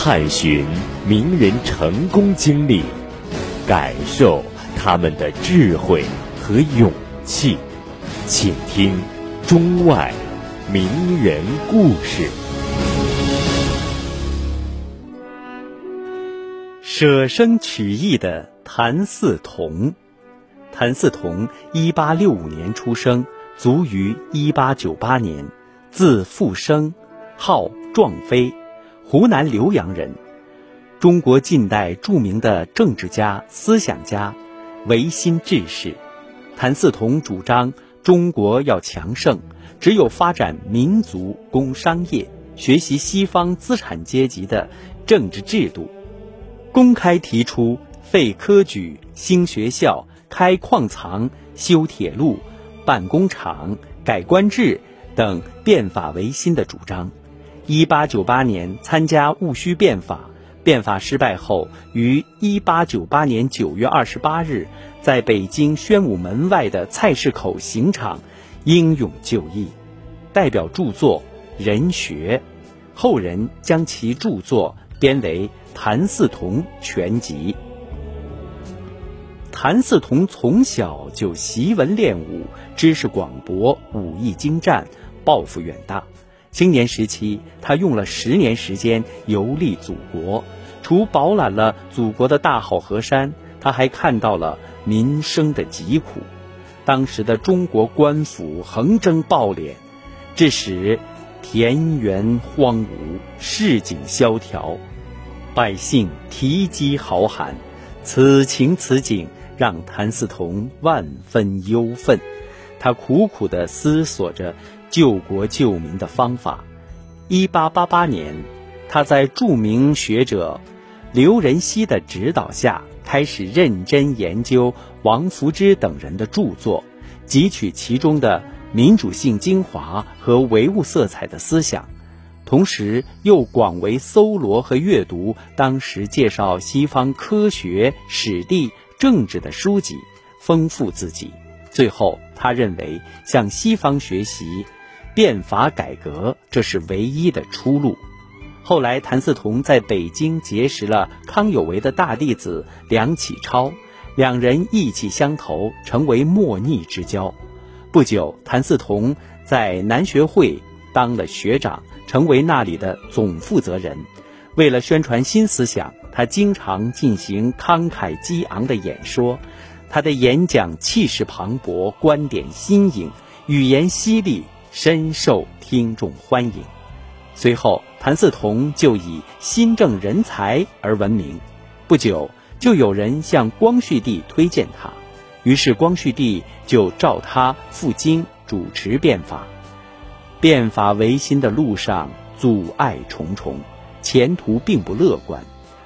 探寻名人成功经历，感受他们的智慧和勇气，请听中外名人故事。舍生取义的谭嗣同，谭嗣同一八六五年出生，卒于一八九八年，字复生，号壮飞。湖南浏阳人，中国近代著名的政治家、思想家、维新志士。谭嗣同主张中国要强盛，只有发展民族工商业，学习西方资产阶级的政治制度，公开提出废科举、兴学校、开矿藏、修铁路、办工厂、改官制等变法维新的主张。一八九八年参加戊戌变法，变法失败后，于一八九八年九月二十八日，在北京宣武门外的菜市口刑场英勇就义，代表著作《人学》，后人将其著作编为《谭嗣同全集》。谭嗣同从小就习文练武，知识广博，武艺精湛，抱负远大。青年时期，他用了十年时间游历祖国，除饱览了祖国的大好河山，他还看到了民生的疾苦。当时的中国官府横征暴敛，致使田园荒芜，市井萧条，百姓啼饥嚎喊。此情此景让谭嗣同万分忧愤，他苦苦地思索着。救国救民的方法。一八八八年，他在著名学者刘仁熙的指导下，开始认真研究王福之等人的著作，汲取其中的民主性精华和唯物色彩的思想，同时又广为搜罗和阅读当时介绍西方科学、史地、政治的书籍，丰富自己。最后，他认为向西方学习。变法改革，这是唯一的出路。后来，谭嗣同在北京结识了康有为的大弟子梁启超，两人意气相投，成为莫逆之交。不久，谭嗣同在南学会当了学长，成为那里的总负责人。为了宣传新思想，他经常进行慷慨激昂的演说。他的演讲气势磅礴，观点新颖，语言犀利。深受听众欢迎。随后，谭嗣同就以新政人才而闻名。不久，就有人向光绪帝推荐他，于是光绪帝就召他赴京主持变法。变法维新的路上阻碍重重，前途并不乐观。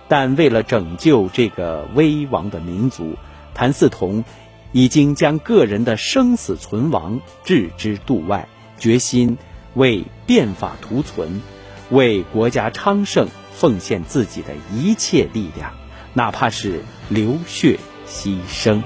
但为了拯救这个危亡的民族，谭嗣同已经将个人的生死存亡置之度外。决心为变法图存，为国家昌盛奉献自己的一切力量，哪怕是流血牺牲。